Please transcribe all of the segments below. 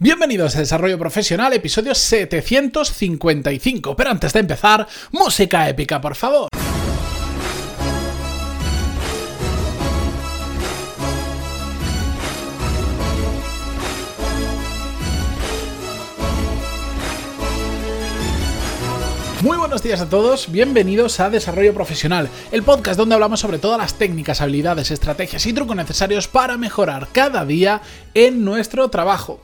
Bienvenidos a Desarrollo Profesional, episodio 755. Pero antes de empezar, música épica, por favor. Muy buenos días a todos, bienvenidos a Desarrollo Profesional, el podcast donde hablamos sobre todas las técnicas, habilidades, estrategias y trucos necesarios para mejorar cada día en nuestro trabajo.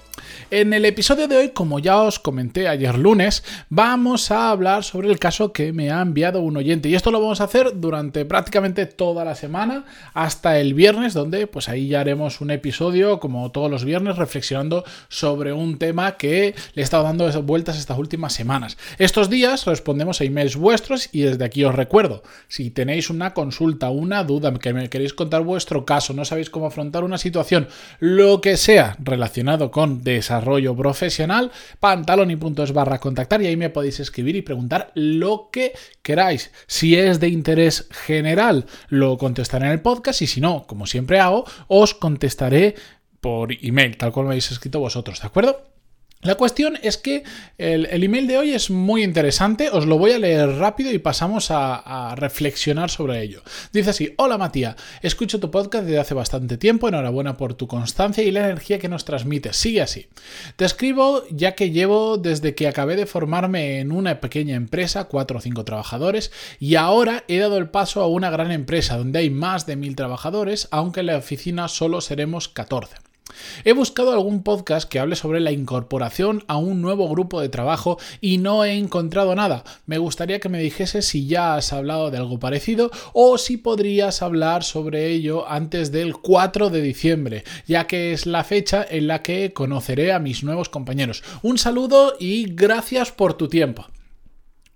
En el episodio de hoy, como ya os comenté ayer lunes, vamos a hablar sobre el caso que me ha enviado un oyente. Y esto lo vamos a hacer durante prácticamente toda la semana hasta el viernes, donde pues ahí ya haremos un episodio, como todos los viernes, reflexionando sobre un tema que le he estado dando vueltas estas últimas semanas. Estos días respondemos a emails vuestros y desde aquí os recuerdo, si tenéis una consulta, una duda, que me queréis contar vuestro caso, no sabéis cómo afrontar una situación, lo que sea relacionado con desarrollo profesional, pantaloni.es barra contactar y ahí me podéis escribir y preguntar lo que queráis. Si es de interés general, lo contestaré en el podcast y si no, como siempre hago, os contestaré por email, tal como me habéis escrito vosotros, ¿de acuerdo? La cuestión es que el, email de hoy es muy interesante, os lo voy a leer rápido y pasamos a, reflexionar sobre ello. Dice así, hola Matías, escucho tu podcast desde hace bastante tiempo, enhorabuena por tu constancia y la energía que nos transmites, sigue así. Te escribo ya que llevo desde que acabé de formarme en una pequeña empresa, cuatro o cinco trabajadores, y ahora he dado el paso a una gran empresa donde hay más de mil trabajadores, aunque en la oficina solo seremos 14. He buscado algún podcast que hable sobre la incorporación a un nuevo grupo de trabajo y no he encontrado nada. Me gustaría que me dijese si ya has hablado de algo parecido o si podrías hablar sobre ello antes del 4 de diciembre, ya que es la fecha en la que conoceré a mis nuevos compañeros. Un saludo y gracias por tu tiempo.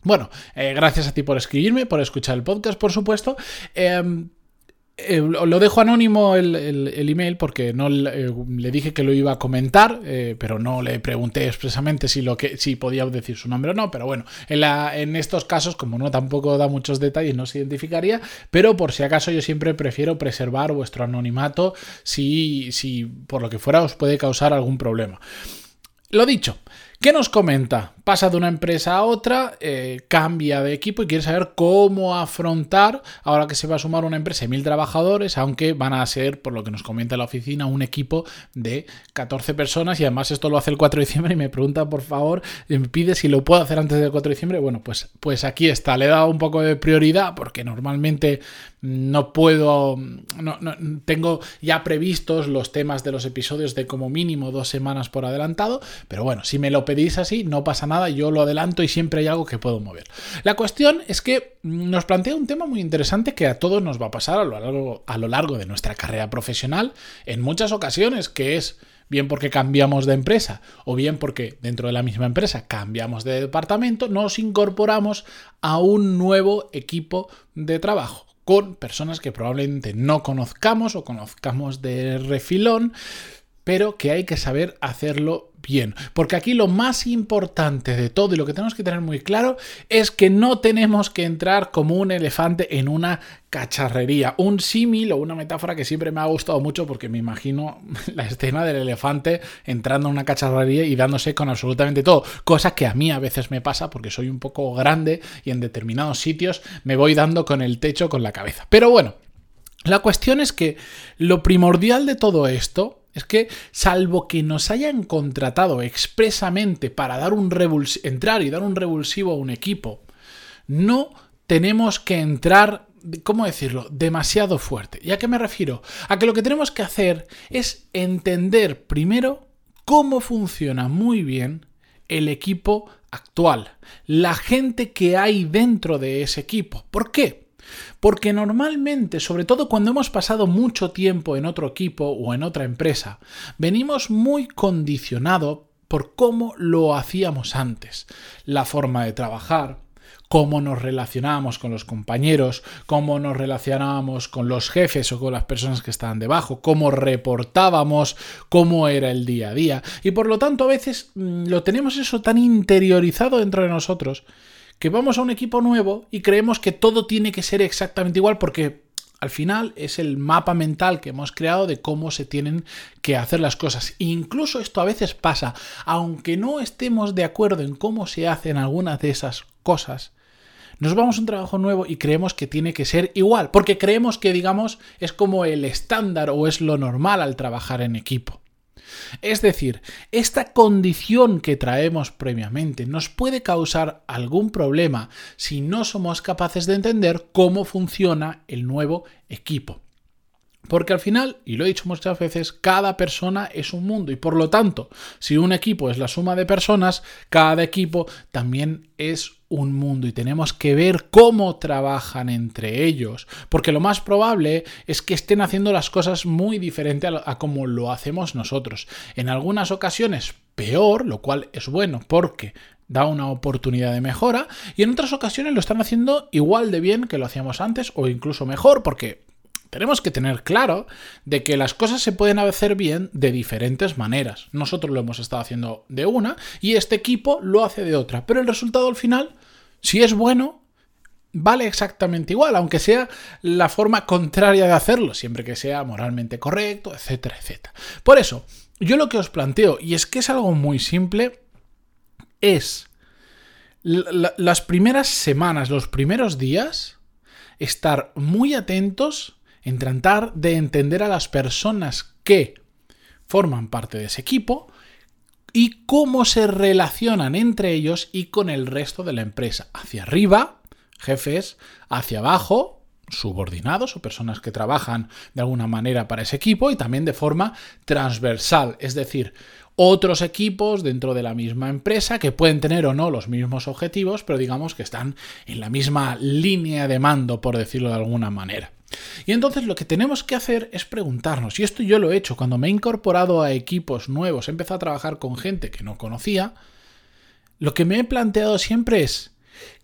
Bueno, eh, gracias a ti por escribirme, por escuchar el podcast, por supuesto. Em, eh, lo dejo anónimo el, email porque no le, dije que lo iba a comentar, eh, pero no le pregunté expresamente si, lo que, si podía decir su nombre o no. Pero bueno, en, la, en estos casos, como no tampoco da muchos detalles, no se identificaría. Pero por si acaso, yo siempre prefiero preservar vuestro anonimato si, si por lo que fuera os puede causar algún problema. Lo dicho, ¿qué nos comenta? pasa de una empresa a otra, eh, cambia de equipo y quiere saber cómo afrontar, ahora que se va a sumar una empresa de mil trabajadores, aunque van a ser, por lo que nos comenta la oficina, un equipo de 14 personas y además esto lo hace el 4 de diciembre y me pregunta por favor, me pide si lo puedo hacer antes del 4 de diciembre. Bueno, pues, pues aquí está, le he dado un poco de prioridad porque normalmente no puedo, no, tengo ya previstos los temas de los episodios de como mínimo dos semanas por adelantado, pero bueno, si me lo pedís así, no pasa nada yo lo adelanto y siempre hay algo que puedo mover. La cuestión es que nos plantea un tema muy interesante que a todos nos va a pasar a lo largo, a lo largo de nuestra carrera profesional en muchas ocasiones, que es bien porque cambiamos de empresa o bien porque dentro de la misma empresa cambiamos de departamento, nos incorporamos a un nuevo equipo de trabajo con personas que probablemente no conozcamos o conozcamos de refilón, pero que hay que saber hacerlo bien. Porque aquí lo más importante de todo y lo que tenemos que tener muy claro es que no tenemos que entrar como un elefante en una cacharrería. Un símil o una metáfora que siempre me ha gustado mucho porque me imagino la escena del elefante entrando en una cacharrería y dándose con absolutamente todo. Cosa que a mí a veces me pasa porque soy un poco grande y en determinados sitios me voy dando con el techo con la cabeza. Pero bueno, la cuestión es que lo primordial de todo esto es que, salvo que nos hayan contratado expresamente para dar un entrar y dar un revulsivo a un equipo, no tenemos que entrar, ¿cómo decirlo?, demasiado fuerte. ¿Y a qué me refiero? A que lo que tenemos que hacer es entender primero cómo funciona muy bien el equipo actual, la gente que hay dentro de ese equipo. ¿Por qué? Porque normalmente, sobre todo cuando hemos pasado mucho tiempo en otro equipo o en otra empresa, venimos muy condicionados por cómo lo hacíamos antes. La forma de trabajar, cómo nos relacionábamos con los compañeros, cómo nos relacionábamos con los jefes o con las personas que estaban debajo, cómo reportábamos, cómo era el día a día. Y por lo tanto a veces mm, lo tenemos eso tan interiorizado dentro de nosotros que vamos a un equipo nuevo y creemos que todo tiene que ser exactamente igual porque al final es el mapa mental que hemos creado de cómo se tienen que hacer las cosas. incluso esto a veces pasa, aunque no estemos de acuerdo en cómo se hacen algunas de esas cosas, nos vamos a un trabajo nuevo y creemos que tiene que ser igual, porque creemos que, digamos, es como el estándar o es lo normal al trabajar en equipo. Es decir, esta condición que traemos previamente nos puede causar algún problema si no somos capaces de entender cómo funciona el nuevo equipo. Porque al final, y lo he dicho muchas veces, cada persona es un mundo y por lo tanto, si un equipo es la suma de personas, cada equipo también es un mundo y tenemos que ver cómo trabajan entre ellos, porque lo más probable es que estén haciendo las cosas muy diferente a, como lo hacemos nosotros. En algunas ocasiones peor, lo cual es bueno porque da una oportunidad de mejora y en otras ocasiones lo están haciendo igual de bien que lo hacíamos antes o incluso mejor porque tenemos que tener claro de que las cosas se pueden hacer bien de diferentes maneras. Nosotros lo hemos estado haciendo de una y este equipo lo hace de otra. Pero el resultado al final, si es bueno, vale exactamente igual, aunque sea la forma contraria de hacerlo, siempre que sea moralmente correcto, etcétera, etcétera. Por eso, yo lo que os planteo, y es que es algo muy simple, es las primeras semanas, los primeros días, estar muy atentos en tratar de entender a las personas que forman parte de ese equipo y cómo se relacionan entre ellos y con el resto de la empresa. Hacia arriba, jefes, hacia abajo, subordinados o personas que trabajan de alguna manera para ese equipo y también de forma transversal, es decir, otros equipos dentro de la misma empresa que pueden tener o no los mismos objetivos, pero digamos que están en la misma línea de mando, por decirlo de alguna manera. Y entonces lo que tenemos que hacer es preguntarnos, y esto yo lo he hecho cuando me he incorporado a equipos nuevos, he empezado a trabajar con gente que no conocía, lo que me he planteado siempre es,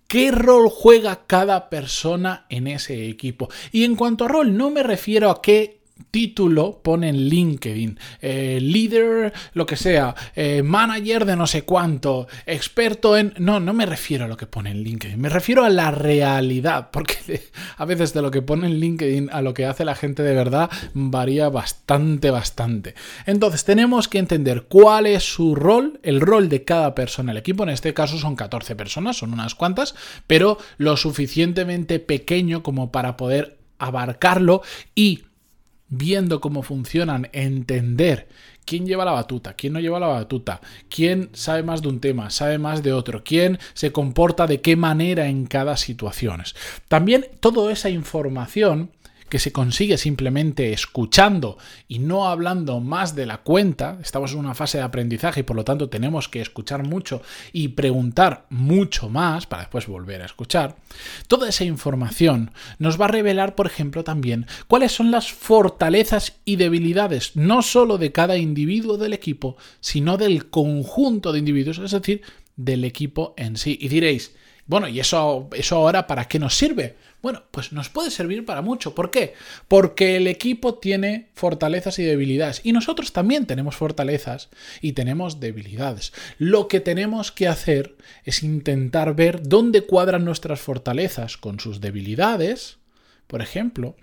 ¿qué rol juega cada persona en ese equipo? Y en cuanto a rol, no me refiero a qué título pone en LinkedIn, eh, líder, lo que sea, eh, manager de no sé cuánto, experto en... No, no me refiero a lo que pone en LinkedIn, me refiero a la realidad, porque a veces de lo que pone en LinkedIn a lo que hace la gente de verdad varía bastante, bastante. Entonces tenemos que entender cuál es su rol, el rol de cada persona. El equipo en este caso son 14 personas, son unas cuantas, pero lo suficientemente pequeño como para poder abarcarlo y viendo cómo funcionan, entender quién lleva la batuta, quién no lleva la batuta, quién sabe más de un tema, sabe más de otro, quién se comporta de qué manera en cada situación. También toda esa información que se consigue simplemente escuchando y no hablando más de la cuenta. Estamos en una fase de aprendizaje y por lo tanto tenemos que escuchar mucho y preguntar mucho más para después volver a escuchar. Toda esa información nos va a revelar, por ejemplo, también cuáles son las fortalezas y debilidades, no solo de cada individuo del equipo, sino del conjunto de individuos, es decir, del equipo en sí. Y diréis, bueno, ¿y eso, eso ahora para qué nos sirve? Bueno, pues nos puede servir para mucho. ¿Por qué? Porque el equipo tiene fortalezas y debilidades. Y nosotros también tenemos fortalezas y tenemos debilidades. Lo que tenemos que hacer es intentar ver dónde cuadran nuestras fortalezas con sus debilidades. Por ejemplo,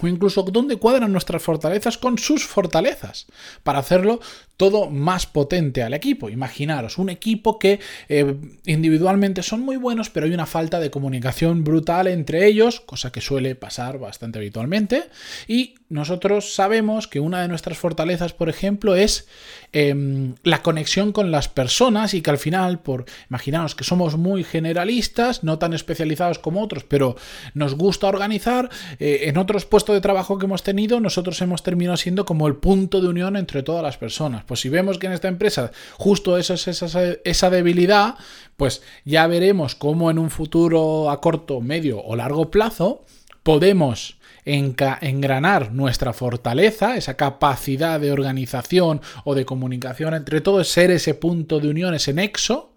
o incluso dónde cuadran nuestras fortalezas con sus fortalezas, para hacerlo todo más potente al equipo. Imaginaros, un equipo que eh, individualmente son muy buenos, pero hay una falta de comunicación brutal entre ellos, cosa que suele pasar bastante habitualmente, y nosotros sabemos que una de nuestras fortalezas, por ejemplo, es em, la conexión con las personas y que al final, por imaginaros que somos muy generalistas, no tan especializados como otros, pero nos gusta organizar, eh, en otros puestos de trabajo que hemos tenido, nosotros hemos terminado siendo como el punto de unión entre todas las personas. Pues si vemos que en esta empresa justo eso es esa, esa debilidad, pues ya veremos cómo en un futuro a corto, medio o largo plazo podemos engranar nuestra fortaleza, esa capacidad de organización o de comunicación entre todos, ser ese punto de unión, ese nexo,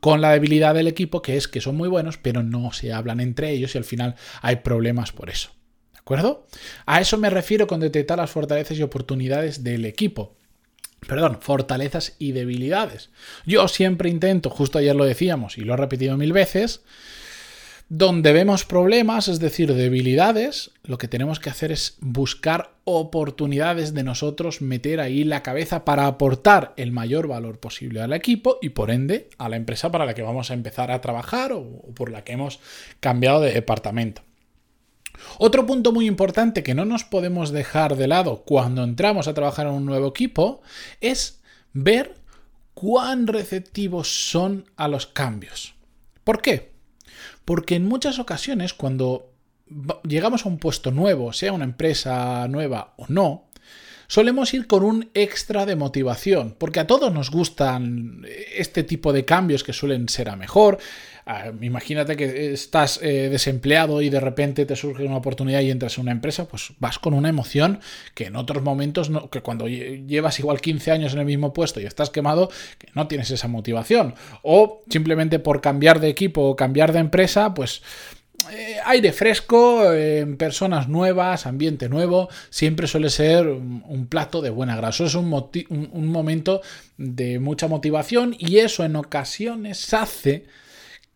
con la debilidad del equipo, que es que son muy buenos, pero no se hablan entre ellos y al final hay problemas por eso. ¿De acuerdo? A eso me refiero con detectar las fortalezas y oportunidades del equipo. Perdón, fortalezas y debilidades. Yo siempre intento, justo ayer lo decíamos y lo he repetido mil veces, donde vemos problemas, es decir, debilidades, lo que tenemos que hacer es buscar oportunidades de nosotros meter ahí la cabeza para aportar el mayor valor posible al equipo y por ende a la empresa para la que vamos a empezar a trabajar o por la que hemos cambiado de departamento. Otro punto muy importante que no nos podemos dejar de lado cuando entramos a trabajar en un nuevo equipo es ver cuán receptivos son a los cambios. ¿Por qué? Porque en muchas ocasiones cuando llegamos a un puesto nuevo, sea una empresa nueva o no, solemos ir con un extra de motivación, porque a todos nos gustan este tipo de cambios que suelen ser a mejor. Ah, imagínate que estás eh, desempleado y de repente te surge una oportunidad y entras en una empresa, pues vas con una emoción que en otros momentos, no, que cuando llevas igual 15 años en el mismo puesto y estás quemado, que no tienes esa motivación. O simplemente por cambiar de equipo o cambiar de empresa, pues eh, aire fresco, personas nuevas, ambiente nuevo, siempre suele ser un, plato de buena grasa. es un, momento de mucha motivación y eso en ocasiones hace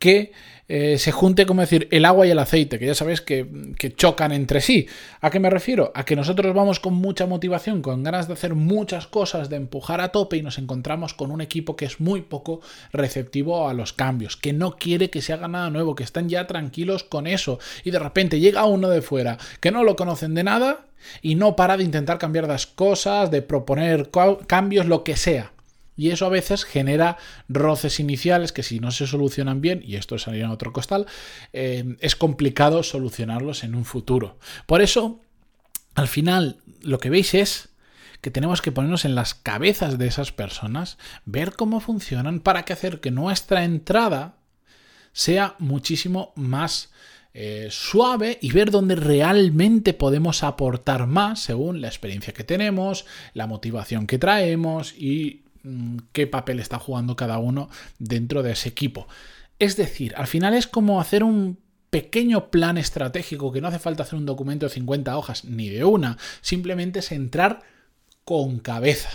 que eh, se junte, como decir, el agua y el aceite, que ya sabéis que, chocan entre sí. ¿A qué me refiero? A que nosotros vamos con mucha motivación, con ganas de hacer muchas cosas, de empujar a tope y nos encontramos con un equipo que es muy poco receptivo a los cambios, que no quiere que se haga nada nuevo, que están ya tranquilos con eso y de repente llega uno de fuera que no lo conocen de nada y no para de intentar cambiar las cosas, de proponer cambios, lo que sea. Y eso a veces genera roces iniciales que si no se solucionan bien, y esto es salir a otro costal, eh, es complicado solucionarlos en un futuro. Por eso, al final, lo que veis es que tenemos que ponernos en las cabezas de esas personas, ver cómo funcionan para que hacer que nuestra entrada sea muchísimo más eh, suave y ver dónde realmente podemos aportar más según la experiencia que tenemos, la motivación que traemos y qué papel está jugando cada uno dentro de ese equipo. Es decir, al final es como hacer un pequeño plan estratégico que no hace falta hacer un documento de 50 hojas ni de una, simplemente es entrar con cabeza.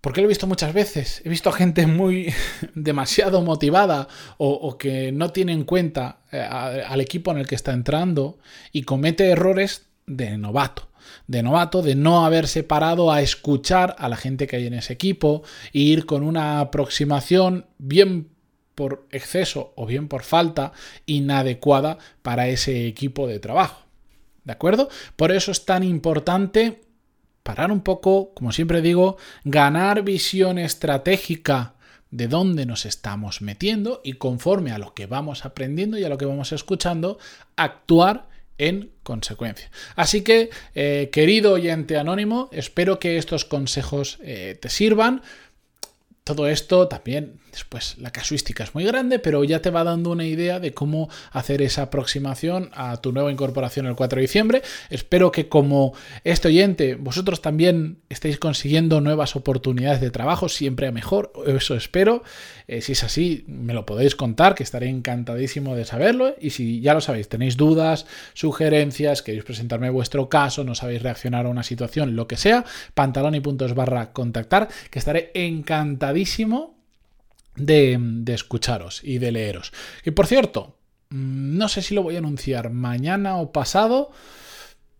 Porque lo he visto muchas veces. He visto gente muy demasiado motivada o, que no tiene en cuenta eh, al equipo en el que está entrando y comete errores de novato de novato, de no haberse parado a escuchar a la gente que hay en ese equipo e ir con una aproximación bien por exceso o bien por falta inadecuada para ese equipo de trabajo. ¿De acuerdo? Por eso es tan importante parar un poco, como siempre digo, ganar visión estratégica de dónde nos estamos metiendo y conforme a lo que vamos aprendiendo y a lo que vamos escuchando, actuar en consecuencia. Así que, eh, querido oyente anónimo, espero que estos consejos eh, te sirvan. Todo esto también Después la casuística es muy grande, pero ya te va dando una idea de cómo hacer esa aproximación a tu nueva incorporación el 4 de diciembre. Espero que como este oyente vosotros también estéis consiguiendo nuevas oportunidades de trabajo, siempre a mejor, eso espero. Eh, si es así, me lo podéis contar, que estaré encantadísimo de saberlo. Y si ya lo sabéis, tenéis dudas, sugerencias, queréis presentarme vuestro caso, no sabéis reaccionar a una situación, lo que sea, puntos barra contactar, que estaré encantadísimo de, escucharos y de leeros. Y por cierto, mm, no sé si lo voy a anunciar mañana o pasado,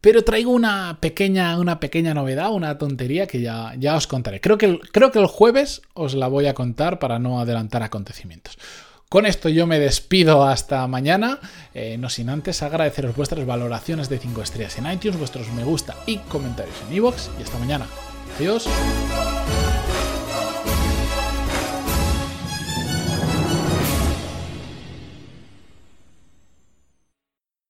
pero traigo una pequeña, una pequeña novedad, una tontería que ya, ya os contaré. Creo que, el, creo que el jueves os la voy a contar para no adelantar acontecimientos. Con esto yo me despido hasta mañana, eh, no sin antes agradeceros vuestras valoraciones de 5 estrellas en iTunes, vuestros me gusta y comentarios en iVoox y hasta mañana. Adiós.